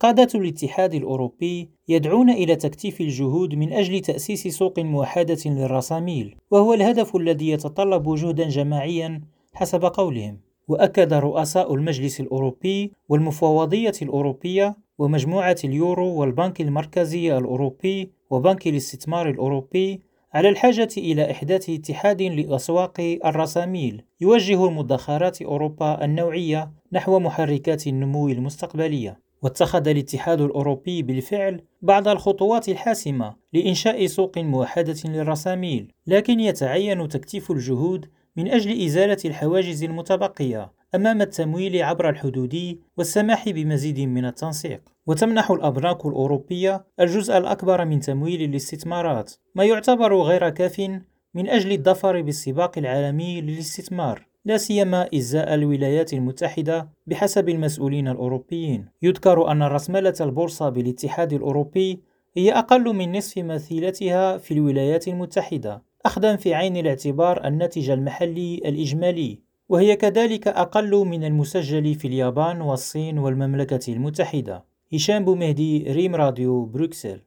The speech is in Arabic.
قادة الاتحاد الأوروبي يدعون إلى تكثيف الجهود من أجل تأسيس سوق موحدة للرساميل، وهو الهدف الذي يتطلب جهدا جماعيا حسب قولهم. وأكد رؤساء المجلس الأوروبي والمفوضية الأوروبية ومجموعة اليورو والبنك المركزي الأوروبي وبنك الاستثمار الأوروبي على الحاجة إلى إحداث اتحاد لأسواق الرساميل يوجه المدخرات أوروبا النوعية نحو محركات النمو المستقبلية. واتخذ الاتحاد الأوروبي بالفعل بعض الخطوات الحاسمة لإنشاء سوق موحدة للرساميل، لكن يتعين تكثيف الجهود من أجل إزالة الحواجز المتبقية أمام التمويل عبر الحدود والسماح بمزيد من التنسيق. وتمنح الأبراك الأوروبية الجزء الأكبر من تمويل الاستثمارات، ما يعتبر غير كاف من أجل الظفر بالسباق العالمي للاستثمار. لا سيما إزاء الولايات المتحدة بحسب المسؤولين الأوروبيين. يذكر أن رسملة البورصة بالاتحاد الأوروبي هي أقل من نصف مثيلتها في الولايات المتحدة، أخذا في عين الاعتبار الناتج المحلي الإجمالي، وهي كذلك أقل من المسجل في اليابان والصين والمملكة المتحدة. هشام بومهدي ريم راديو بروكسل